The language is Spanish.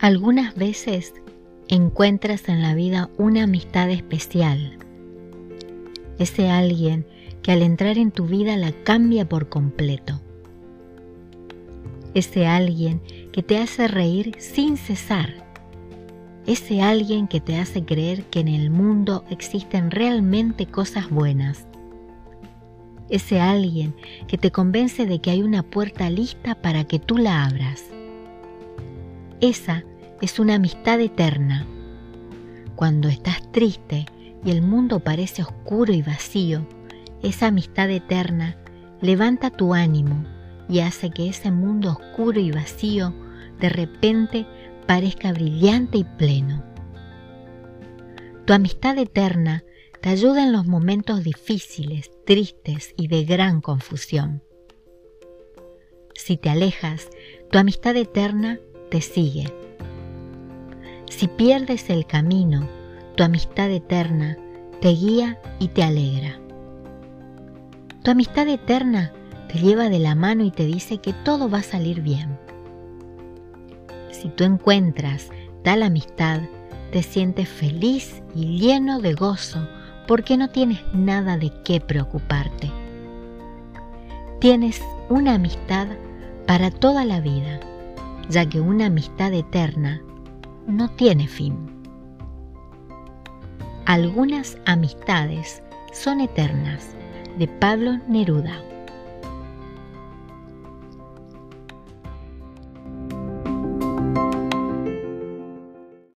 Algunas veces encuentras en la vida una amistad especial. Ese alguien que al entrar en tu vida la cambia por completo. Ese alguien que te hace reír sin cesar. Ese alguien que te hace creer que en el mundo existen realmente cosas buenas. Ese alguien que te convence de que hay una puerta lista para que tú la abras. Esa es una amistad eterna. Cuando estás triste y el mundo parece oscuro y vacío, esa amistad eterna levanta tu ánimo y hace que ese mundo oscuro y vacío de repente parezca brillante y pleno. Tu amistad eterna te ayuda en los momentos difíciles, tristes y de gran confusión. Si te alejas, tu amistad eterna te sigue si pierdes el camino, tu amistad eterna te guía y te alegra. Tu amistad eterna te lleva de la mano y te dice que todo va a salir bien. Si tú encuentras tal amistad, te sientes feliz y lleno de gozo porque no tienes nada de qué preocuparte. Tienes una amistad para toda la vida, ya que una amistad eterna no tiene fin. Algunas amistades son eternas de Pablo Neruda.